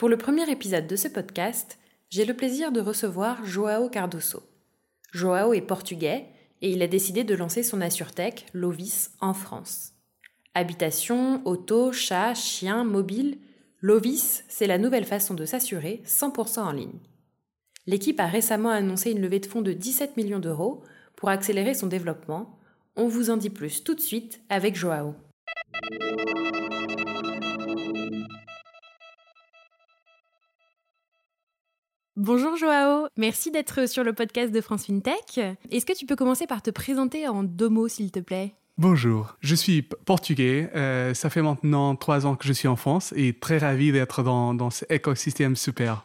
Pour le premier épisode de ce podcast, j'ai le plaisir de recevoir Joao Cardoso. Joao est portugais et il a décidé de lancer son AssureTech, Lovis, en France. Habitation, auto, chat, chien, mobile, Lovis, c'est la nouvelle façon de s'assurer 100% en ligne. L'équipe a récemment annoncé une levée de fonds de 17 millions d'euros pour accélérer son développement. On vous en dit plus tout de suite avec Joao. Bonjour Joao, merci d'être sur le podcast de France FinTech. Est-ce que tu peux commencer par te présenter en deux mots s'il te plaît? Bonjour, je suis portugais. Euh, ça fait maintenant trois ans que je suis en France et très ravi d'être dans, dans cet écosystème super.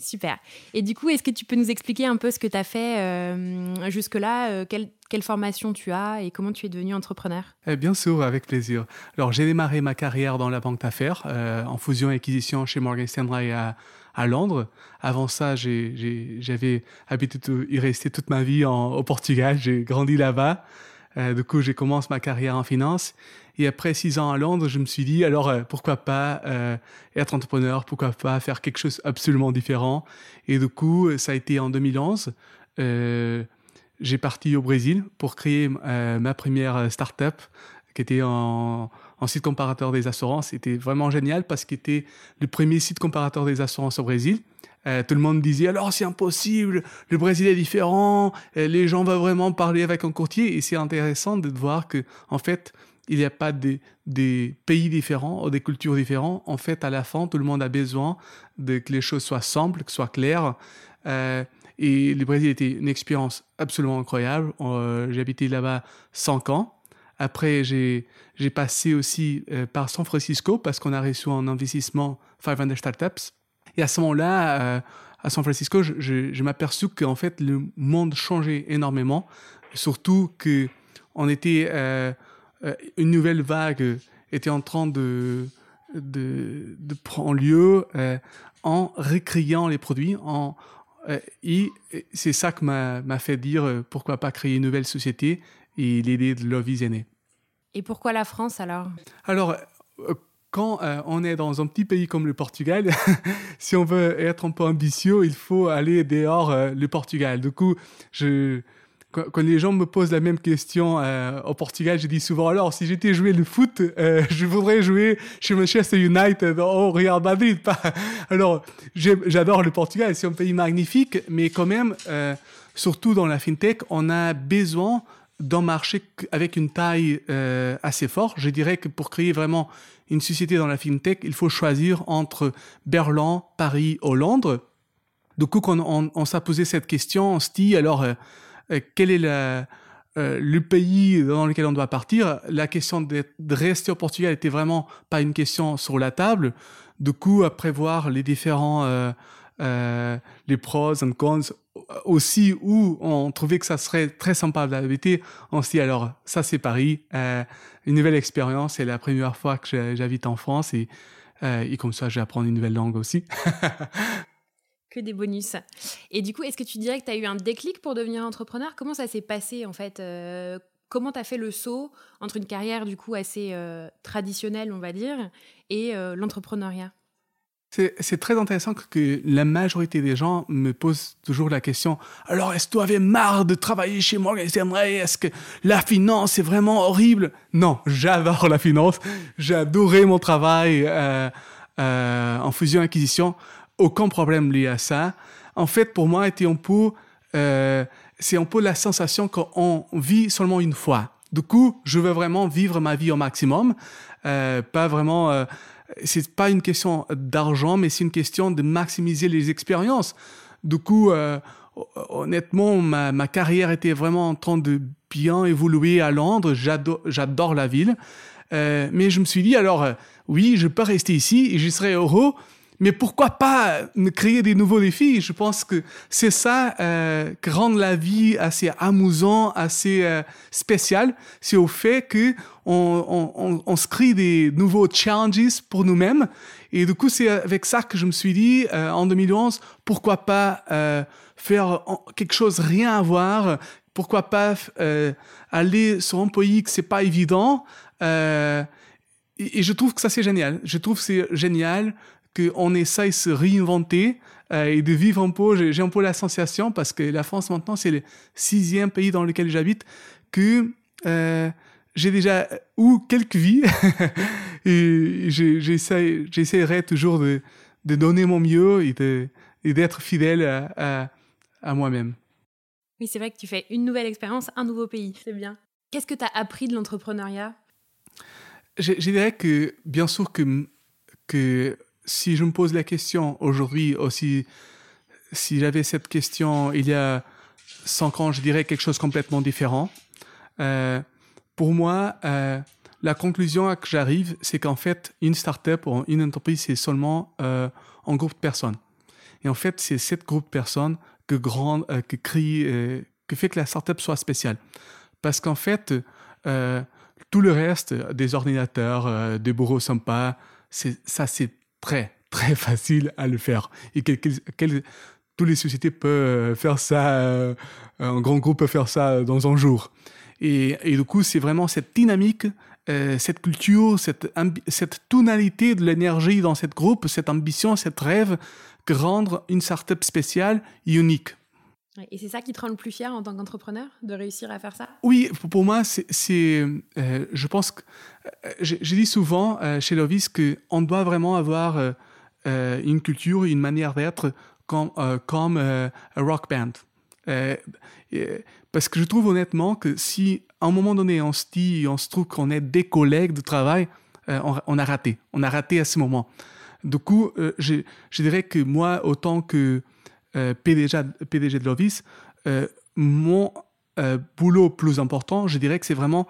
Super. Et du coup, est-ce que tu peux nous expliquer un peu ce que tu as fait euh, jusque-là euh, quelle, formation tu as et comment tu es devenu entrepreneur? Eh Bien sûr, avec plaisir. Alors, j'ai démarré ma carrière dans la banque d'affaires euh, en fusion et acquisition chez Morgan Stanley à, à Londres. Avant ça, j'avais habité y rester toute ma vie au Portugal. J'ai grandi là-bas. du coup, j'ai commencé ma carrière en finance. Et après six ans à Londres, je me suis dit, alors euh, pourquoi pas euh, être entrepreneur, pourquoi pas faire quelque chose absolument différent? Et du coup, ça a été en 2011. Euh, j'ai parti au Brésil pour créer ma première start-up qui était en, site comparateur des assurances. C'était vraiment génial parce qu'il était le premier site comparateur des assurances au Brésil. tout le monde disait alors c'est impossible, le Brésil est différent, les gens vont vraiment parler avec un courtier et c'est intéressant de voir que en fait il n'y a pas des, pays différents ou des cultures différentes. En fait, à la fin, tout le monde a besoin de que les choses soient simples, que soient claires. Euh, et le Brésil était une expérience absolument incroyable. Euh, j'ai habité là-bas cinq ans. Après, j'ai passé aussi euh, par San Francisco parce qu'on a reçu un investissement 500 Startups. Et à ce moment-là, à San Francisco, je, je, je m'aperçus qu'en fait, le monde changeait énormément. Surtout que était euh, une nouvelle vague était en train de, prendre lieu euh, en recréant les produits. En, euh, et c'est ça qui m'a fait dire pourquoi pas créer une nouvelle société et l'idée de Love is Et pourquoi la France alors? Alors, quand on est dans un petit pays comme le Portugal, si on veut être un peu ambitieux, il faut aller dehors le Portugal. Du coup, quand, les gens me posent la même question euh, au Portugal, je dis souvent alors si j'étais joué le foot, euh, je voudrais jouer chez Manchester United au Real Madrid. alors j'adore le Portugal, c'est un pays magnifique, mais quand même, euh, surtout dans la fintech, on a besoin d'un marché avec une taille assez forte. Je dirais que pour créer vraiment une société dans la fintech, il faut choisir entre Berlin, Paris ou Londres. Du coup, quand on, s'est posé cette question, on se dit alors euh, quel est euh, le pays dans lequel on doit partir, la question de rester au Portugal était vraiment pas une question sur la table. Du coup, à prévoir les différents, euh, les pros et cons aussi, où on trouvait que ça serait très sympa d'habiter, on se dit alors, ça c'est Paris, une nouvelle expérience, c'est la première fois que j'habite en France et, et comme ça, apprendre une nouvelle langue aussi. que des bonus. Et du coup, est-ce que tu dirais que tu as eu un déclic pour devenir entrepreneur? Comment ça s'est passé en fait euh, Comment tu as fait le saut entre une carrière du coup assez euh, traditionnelle, on va dire, et euh, l'entrepreneuriat? C'est très intéressant que la majorité des gens me posent toujours la question alors est-ce que tu avais marre de travailler chez moi Est-ce que la finance est vraiment horrible? Non, j'adore la finance. J'adorais mon travail en fusion acquisition aucun problème lié à ça. En fait, pour moi, peu c'est un peu la sensation qu'on vit seulement une fois. Du coup, je veux vraiment vivre ma vie au maximum, pas vraiment c'est pas une question d'argent, mais c'est une question de maximiser les expériences. Du coup, euh, honnêtement, ma, ma, carrière était vraiment en train de bien évoluer à Londres. J'adore la ville. Euh, mais je me suis dit, alors, euh, oui, je peux rester ici et je serai heureux, mais pourquoi pas créer des nouveaux défis? Je pense que c'est ça euh, qui rend la vie assez amusant, assez euh, spécial. C'est au fait que on, on, on, se crée des nouveaux challenges pour nous-mêmes. Et du coup, c'est avec ça que je me suis dit, euh, en 2011, pourquoi pas euh, faire quelque chose rien à voir? Pourquoi pas euh, aller sur un pays que c'est pas évident? Et, je trouve que ça c'est génial. Je trouve que c'est génial qu'on essaye de se réinventer euh, et de vivre un peu. J'ai un peu la sensation, parce que la France maintenant, c'est le sixième pays dans lequel j'habite, que euh, j'ai déjà eu quelques vies et j'essaierai toujours de, de, donner mon mieux et d'être fidèle à, à, moi-même. Oui, c'est vrai que tu fais une nouvelle expérience, un nouveau pays. C'est bien. Qu'est-ce que tu as appris de l'entrepreneuriat? Je, je, dirais que, bien sûr, que, que si je me pose la question aujourd'hui aussi, si j'avais cette question il y a cinq ans, je dirais quelque chose complètement différent. Euh, pour moi, euh, la conclusion à que j'arrive, c'est qu'en fait, une startup ou une entreprise, c'est seulement euh, un groupe de personnes. Et en fait, c'est cette groupe de personnes que, grande, euh, que, crée, que fait que la startup soit spéciale. Parce qu'en fait, tout le reste, des ordinateurs, des bureaux sympas, ça c'est très, très facile à le faire. Et toutes les sociétés peuvent faire ça, euh, un grand groupe peut faire ça dans un jour. Et, du coup, c'est vraiment cette dynamique, euh, cette culture, cette, cette tonalité de l'énergie dans cette groupe, cette ambition, cette rêve, que rendre une startup spéciale unique. Et c'est ça qui te rend le plus fier en tant qu'entrepreneur, de réussir à faire ça? Oui, pour moi, c'est, euh, je pense que, euh, je, souvent euh, chez Lovis qu'on doit vraiment avoir euh, une culture, une manière d'être comme, comme un rock band. parce que je trouve honnêtement que si à un moment donné on se dit, on se trouve qu'on est des collègues de travail, on, a raté. On a raté à ce moment. Du coup, je, dirais que moi, autant que PDG, PDG de Lovis, euh, mon euh, boulot plus important, je dirais que c'est vraiment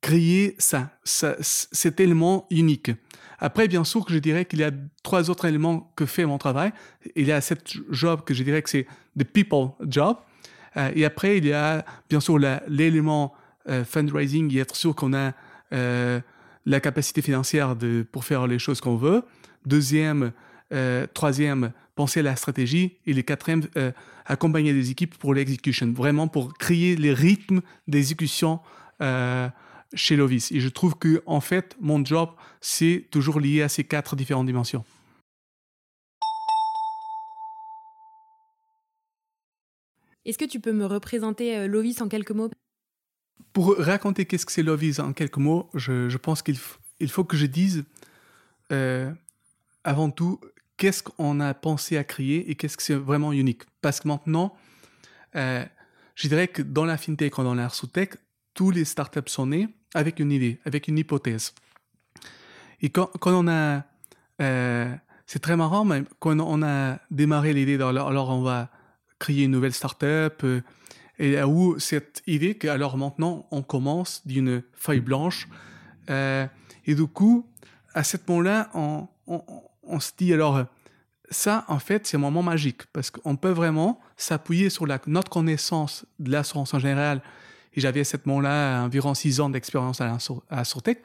créer ça, ça, cet élément unique. Après, bien sûr que je dirais qu'il y a trois autres éléments que fait mon travail. Il y a cette job que je dirais que c'est the people job. Euh, et après, il y a bien sûr l'élément euh, fundraising et être sûr qu'on a euh, la capacité financière de, pour faire les choses qu'on veut. Deuxième, troisième, penser à la stratégie et le quatrième, euh, accompagner les équipes pour l'exécution, vraiment pour créer les rythmes d'exécution euh, chez Lovis. Et je trouve que en fait, mon job, c'est toujours lié à ces quatre différentes dimensions. Est-ce que tu peux me représenter euh, Lovis en quelques mots? Pour raconter qu'est-ce que c'est Lovis en quelques mots, je, je pense qu'il il faut que je dise euh, avant tout qu'est-ce qu'on a pensé à créer et qu'est-ce que c'est vraiment unique. Parce que maintenant, euh, je dirais que dans la fintech ou dans la tech, tous les startups sont nés avec une idée, avec une hypothèse. Et quand, on a... Euh, c'est très marrant, mais quand on a démarré l'idée, alors, on va créer une nouvelle startup, euh, et où cette idée que alors maintenant on commence d'une feuille blanche, euh, et du coup, à ce moment-là, on, on se dit alors, ça, en fait, c'est un moment magique parce qu'on peut vraiment s'appuyer sur la, notre connaissance de l'assurance en général. Et j'avais à ce moment-là environ six ans d'expérience à la Surtech.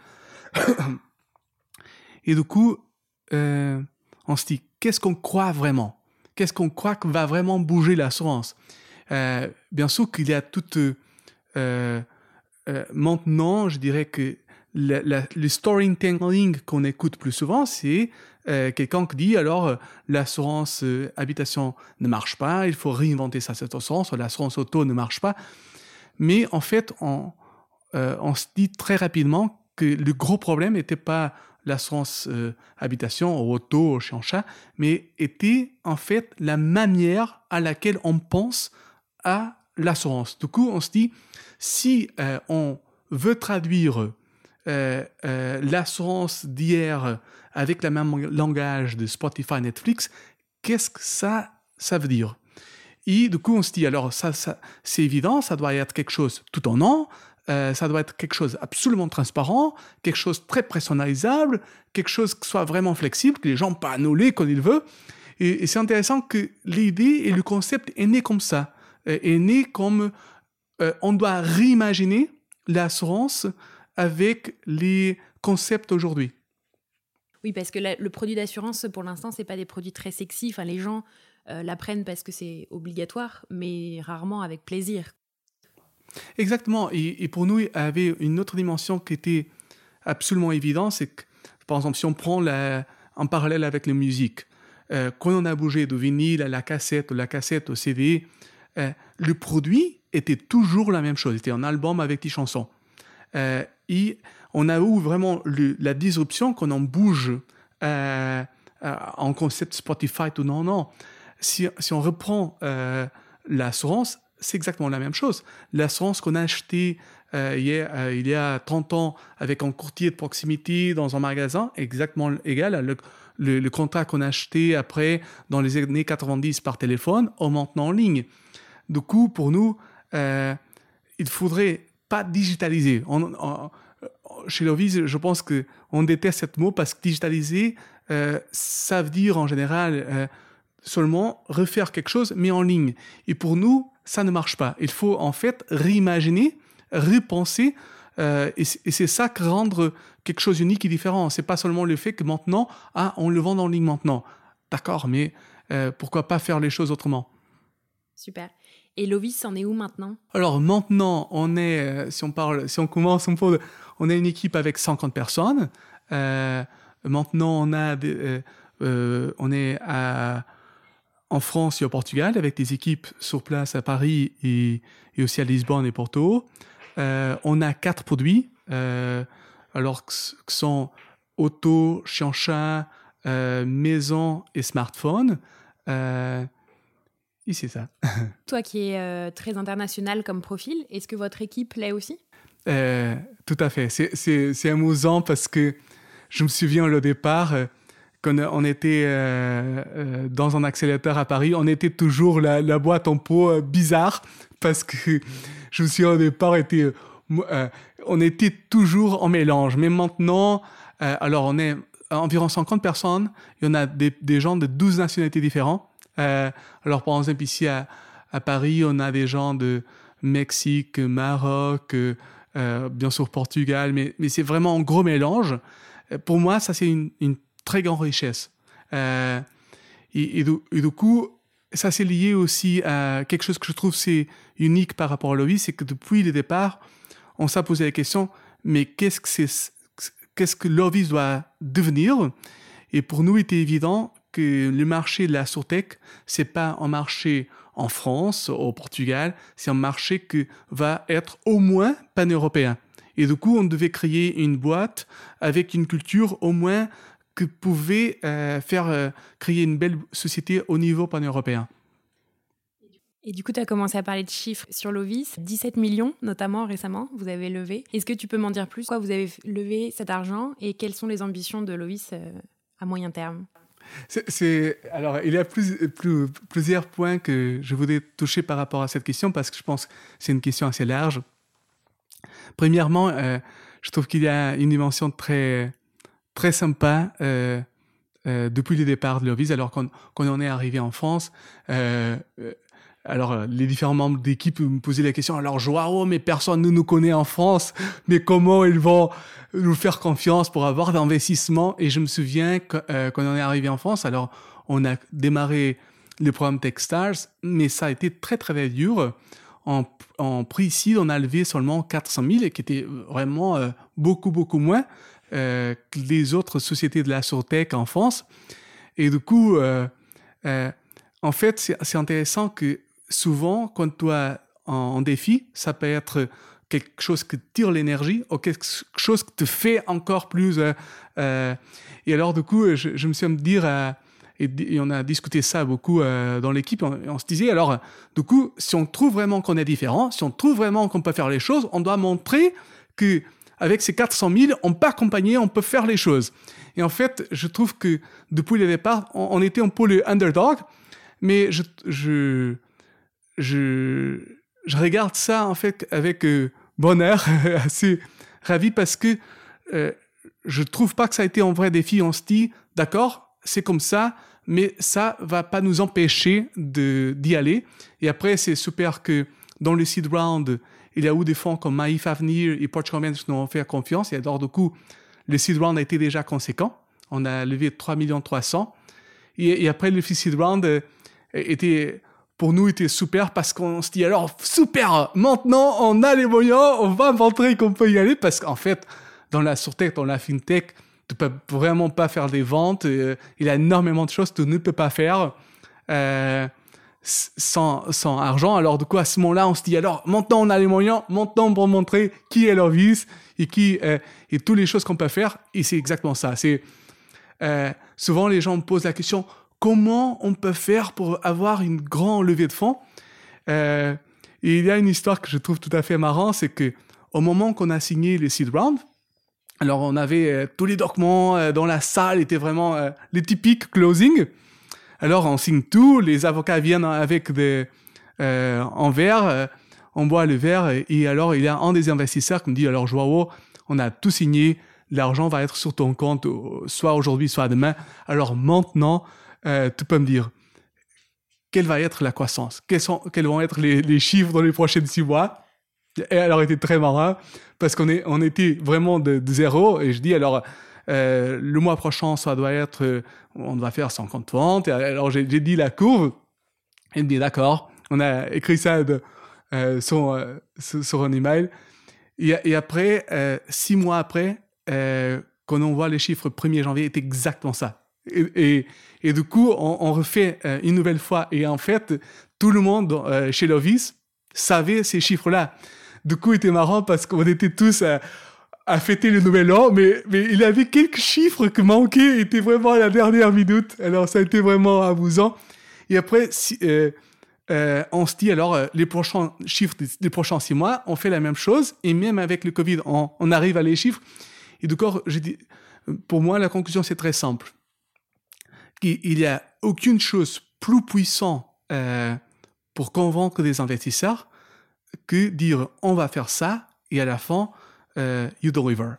Et du coup, euh, on se dit, qu'est-ce qu'on croit vraiment? Qu'est-ce qu'on croit que va vraiment bouger l'assurance? Euh, Bien sûr qu'il y a tout... Euh, euh, maintenant, je dirais que le, le, le storytelling qu'on écoute plus souvent, c'est euh, quelqu'un qui dit alors euh, l'assurance euh, habitation ne marche pas, il faut réinventer ça, cette assurance, l'assurance auto ne marche pas. Mais en fait, on, on se dit très rapidement que le gros problème n'était pas l'assurance habitation ou auto chez un chat, mais était en fait la manière à laquelle on pense à l'assurance. Du coup, on se dit, si on veut traduire l'assurance d'hier avec le même langage de Spotify, Netflix, qu'est-ce que ça, ça veut dire? Et du coup, on se dit, alors ça, c'est évident, ça doit être quelque chose tout en an, euh, ça doit être quelque chose absolument transparent, quelque chose très personnalisable, quelque chose qui soit vraiment flexible, que les gens peuvent annuler quand ils veulent. Et, c'est intéressant que l'idée et le concept est né comme ça, euh, est né comme euh, on doit réimaginer l'assurance avec les concepts aujourd'hui. Oui, parce que le produit d'assurance, pour l'instant, c'est pas des produits très sexy. Enfin, les gens l'apprennent parce que c'est obligatoire, mais rarement avec plaisir. Exactement. Et, pour nous, il y avait une autre dimension qui était absolument évidente, c'est que, par exemple, si on prend la, en parallèle avec la musique, euh, quand on a bougé de vinyle à la cassette, de la cassette au CD, euh, le produit était toujours la même chose. C'était un album avec des chansons. Euh, et on a eu vraiment la disruption qu'on en bouge en concept Spotify tout non, non. Si, si on reprend l'assurance, c'est exactement la même chose. L'assurance qu'on a achetée euh, euh, il, y a, 30 ans avec un courtier de proximité dans un magasin, exactement égal le, le, contrat qu'on a acheté après dans les années 90 par téléphone, au maintenant en ligne. Du coup, pour nous, euh, il faudrait pas digitaliser. chez Lovis, je pense qu'on déteste ce mot parce que digitaliser, euh, ça veut dire en général seulement refaire quelque chose, mais en ligne. Et pour nous, ça ne marche pas. Il faut en fait réimaginer, repenser, euh, et c'est ça qui rendre quelque chose unique et différent. C'est pas seulement le fait que maintenant, ah, on le vend en ligne maintenant. D'accord, mais euh, pourquoi pas faire les choses autrement? Super. Et Lovis, en est où maintenant? Alors maintenant, on est, euh, si on parle, si on commence, on, peut, on a une équipe avec 50 personnes. maintenant, on a, on est en France et au Portugal avec des équipes sur place à Paris et, aussi à Lisbonne et Porto. Euh, on a quatre produits, euh, alors que, sont auto, chien euh, maison et smartphone. Et c'est ça. Toi qui es très international comme profil, est-ce que votre équipe l'est aussi? Tout à fait. C'est amusant parce que je me souviens au départ quand on était euh, euh, dans un accélérateur à Paris, on était toujours la, boîte en euh, bizarre parce que je me suis au départ été, on était toujours en mélange. Mais maintenant, alors on est environ 50 personnes, il y en a des, gens de 12 nationalités différentes. Alors par exemple ici à, Paris, on a des gens de Mexique, Maroc, bien sûr Portugal, mais, c'est vraiment un gros mélange. Pour moi, ça c'est une, très grande richesse. Euh, et, du, coup, ça c'est lié aussi à quelque chose que je trouve c'est unique par rapport à Lovis, c'est que depuis le départ, on s'est posé la question, mais qu'est-ce que qu'est-ce que Lovis doit devenir? Et pour nous, il était évident le marché de la surtech, c'est pas un marché en France, au Portugal, c'est un marché qui va être au moins pan-européen. Et du coup, on devait créer une boîte avec une culture au moins que pouvait euh, faire euh, créer une belle société au niveau pan-européen. Et du coup, tu as commencé à parler de chiffres sur Lovis, 17 millions notamment récemment, vous avez levé. Est-ce que tu peux m'en dire plus? Pourquoi vous avez levé cet argent et quelles sont les ambitions de Lovis euh, à moyen terme? Alors, il y a plus, plus, plusieurs points que je voudrais toucher par rapport à cette question parce que je pense que c'est une question assez large. Premièrement, je trouve qu'il y a une dimension très, très sympa euh, euh, depuis le départ de Lovis. Alors, quand, quand, on est arrivé en France, euh, alors les différents membres d'équipe me posaient la question alors, Joao, mais personne ne nous connaît en France, mais comment ils vont nous faire confiance pour avoir d'investissement Et je me souviens quand on est arrivé en France, alors, on a démarré le programme Techstars, mais ça a été très, très dur. En, en prix on a levé seulement 400 000, et qui était vraiment beaucoup, beaucoup moins. Euh, que les autres sociétés de la Surtech en France. Et du coup, euh, euh, en fait, c'est intéressant que souvent, quand tu as en, défi, ça peut être quelque chose qui tire l'énergie ou quelque chose qui te fait encore plus. et alors, du coup, je, me suis me dire, et, on a discuté ça beaucoup dans l'équipe. On, se disait alors, du coup, si on trouve vraiment qu'on est différent, si on trouve vraiment qu'on peut faire les choses, on doit montrer que avec ces 400 000, on peut accompagner, on peut faire les choses. Et en fait, je trouve que depuis le départ, on, était un peu le underdog, mais je, je, je regarde ça en fait avec euh, bonheur, assez ravi parce que euh, je trouve pas que ça a été un vrai défi. On se dit, d'accord, c'est comme ça, mais ça va pas nous empêcher d'y aller. Et après, c'est super que dans le seed round, il y a eu des fonds comme Maïf Avenir et Portugal qui nous ont fait confiance. Et alors, du coup, le seed round a été déjà conséquent. On a levé 3 300 et, et après, le seed round euh, était, pour nous, était super parce qu'on se dit alors, super, maintenant, on a les moyens, on va montrer qu'on peut y aller parce qu'en fait, dans la surtech, dans la fintech, tu peux vraiment pas faire des ventes. Euh, il y a énormément de choses que tu ne peux pas faire. Euh, sans, argent. Alors, du coup, à ce moment-là, on se dit, alors, maintenant, on a les moyens, maintenant, pour montrer qui est leur vice et qui, euh, et toutes les choses qu'on peut faire. Et c'est exactement ça. C'est, euh, souvent, les gens me posent la question, comment on peut faire pour avoir une grande levée de fonds? Euh, et il y a une histoire que je trouve tout à fait marrant, c'est que au moment qu'on a signé les seed round, alors on avait tous les documents dans la salle, était vraiment les typiques closing. Alors on signe tout, les avocats viennent avec des euh, en verre, euh, on boit le verre et, alors il y a un des investisseurs qui me dit alors Joao, on a tout signé, l'argent va être sur ton compte soit aujourd'hui soit demain. Alors maintenant, euh, tu peux me dire quelle va être la croissance, quels, sont, quels vont être les, chiffres dans les prochains six mois? Et alors, était très marrant parce qu'on on était vraiment de, zéro. Et je dis alors, euh, le mois prochain, ça doit être, euh, on va faire 50 ventes. alors j'ai dit la courbe. Elle me dit d'accord. On a écrit ça de, euh, sur, sur, un email. Et, et après, six mois après, quand on voit les chiffres 1er janvier, c'est exactement ça. Et, et, du coup, on, refait une nouvelle fois. Et en fait, tout le monde chez Lovis savait ces chiffres-là. Du coup, c'était marrant parce qu'on était tous à fêter le nouvel an, mais, il avait quelques chiffres qui manquaient, était vraiment à la dernière minute. Alors ça a été vraiment amusant. Et après, euh, euh, on se dit alors, euh, les prochains chiffres des, prochains six mois, on fait la même chose. Et même avec le Covid, on, arrive à les chiffres. Et du coup, je dis, pour moi, la conclusion, c'est très simple. Il n'y a aucune chose plus puissante pour convaincre des investisseurs que dire on va faire ça et à la fin, euh, you deliver.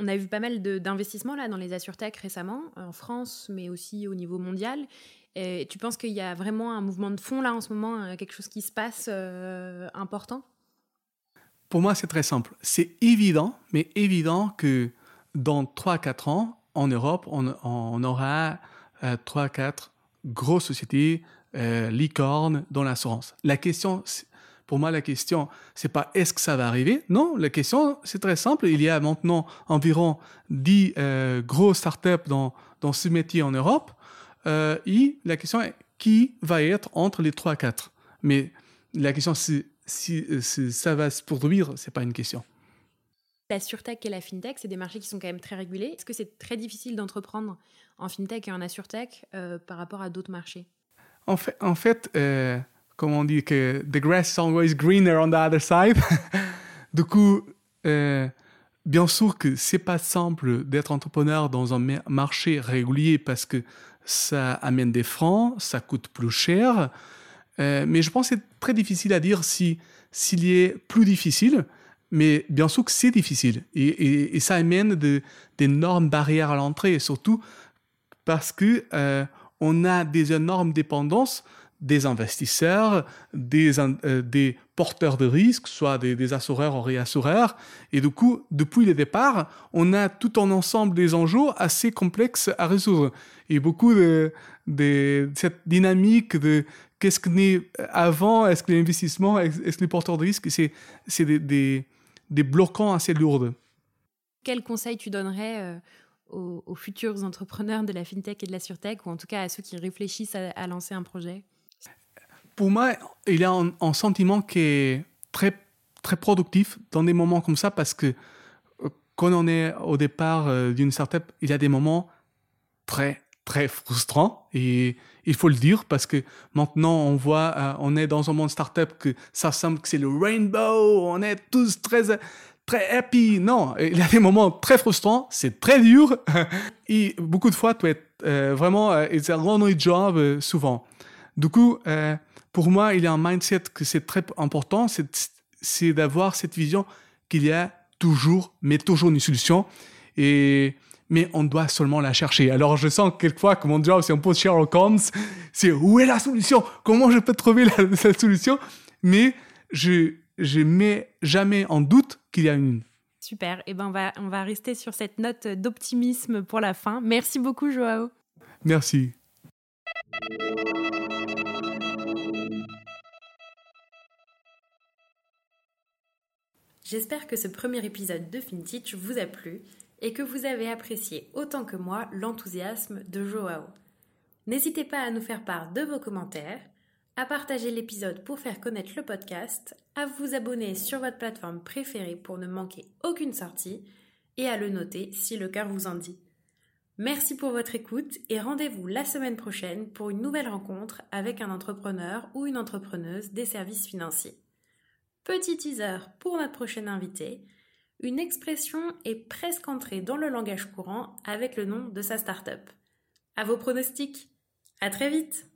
On a vu pas mal d'investissements là dans les AssureTech récemment, en France, mais aussi au niveau mondial. Et tu penses qu'il y a vraiment un mouvement de fond là en ce moment, euh, quelque chose qui se passe euh, important? Pour moi, c'est très simple. C'est évident, mais évident que dans 3-4 ans, en Europe, on, aura 3-4 grosses sociétés euh, licorne dans l'assurance. La question, pour moi, la question, c'est pas est-ce que ça va arriver? Non, la question, c'est très simple. Il y a maintenant environ 10 euh, grosses startups dans, dans ce métier en Europe. Euh, et la question est qui va être entre les 3-4 Mais la question, c'est si, si, ça va se produire, c'est pas une question. La surtech et la fintech, c'est des marchés qui sont quand même très régulés. Est-ce que c'est très difficile d'entreprendre en fintech et en assurtech euh, par rapport à d'autres marchés? En fait, euh, comme on dit que the grass is always greener on the other side. du coup, euh, bien sûr que c'est pas simple d'être entrepreneur dans un marché régulier parce que ça amène des francs, ça coûte plus cher. Mais je pense que c'est très difficile à dire si s'il est plus difficile. Mais bien sûr que c'est difficile et, et, ça amène d'énormes barrières à l'entrée, surtout parce que on a des énormes dépendances des investisseurs, des, euh, porteurs de risques, soit des, assureurs ou réassureurs. Et du coup, depuis le départ, on a tout un ensemble des enjeux assez complexes à résoudre. Et beaucoup de, cette dynamique de qu'est-ce que n'est avant, est-ce que l'investissement, est-ce que les porteurs de risques, c'est des, des, bloquants assez lourds. Quel conseil tu donnerais euh, aux, futurs entrepreneurs de la fintech et de la surtech, ou en tout cas à ceux qui réfléchissent à, lancer un projet? Pour moi, il y a un, sentiment qui est très, très productif dans des moments comme ça parce que euh, quand on est au départ euh, d'une startup, il y a des moments très, très frustrants. Et il faut le dire parce que maintenant, on voit, euh, on est dans un monde startup que ça semble que c'est le rainbow. On est tous très, très happy. Non, il y a des moments très frustrants. C'est très dur. et beaucoup de fois, tu es euh, vraiment, euh, it's a lonely job euh, souvent. Du coup, euh, pour moi, il y a un mindset que c'est très important. C'est d'avoir cette vision qu'il y a toujours, mais toujours une solution. Et, mais on doit seulement la chercher. Alors je sens quelquefois que mon job, c'est un peu Sherlock Holmes, c'est où est la solution? Comment je peux trouver la, la solution? Mais je je mets jamais en doute qu'il y a une. Super. Et eh ben on va on va rester sur cette note d'optimisme pour la fin. Merci beaucoup Joao. Merci. J'espère que ce premier épisode de FinTech vous a plu et que vous avez apprécié autant que moi l'enthousiasme de Joao. N'hésitez pas à nous faire part de vos commentaires, à partager l'épisode pour faire connaître le podcast, à vous abonner sur votre plateforme préférée pour ne manquer aucune sortie et à le noter si le cœur vous en dit. Merci pour votre écoute et rendez-vous la semaine prochaine pour une nouvelle rencontre avec un entrepreneur ou une entrepreneuse des services financiers. Petit teaser pour notre prochaine invité, une expression est presque entrée dans le langage courant avec le nom de sa start-up. À vos pronostics. À très vite!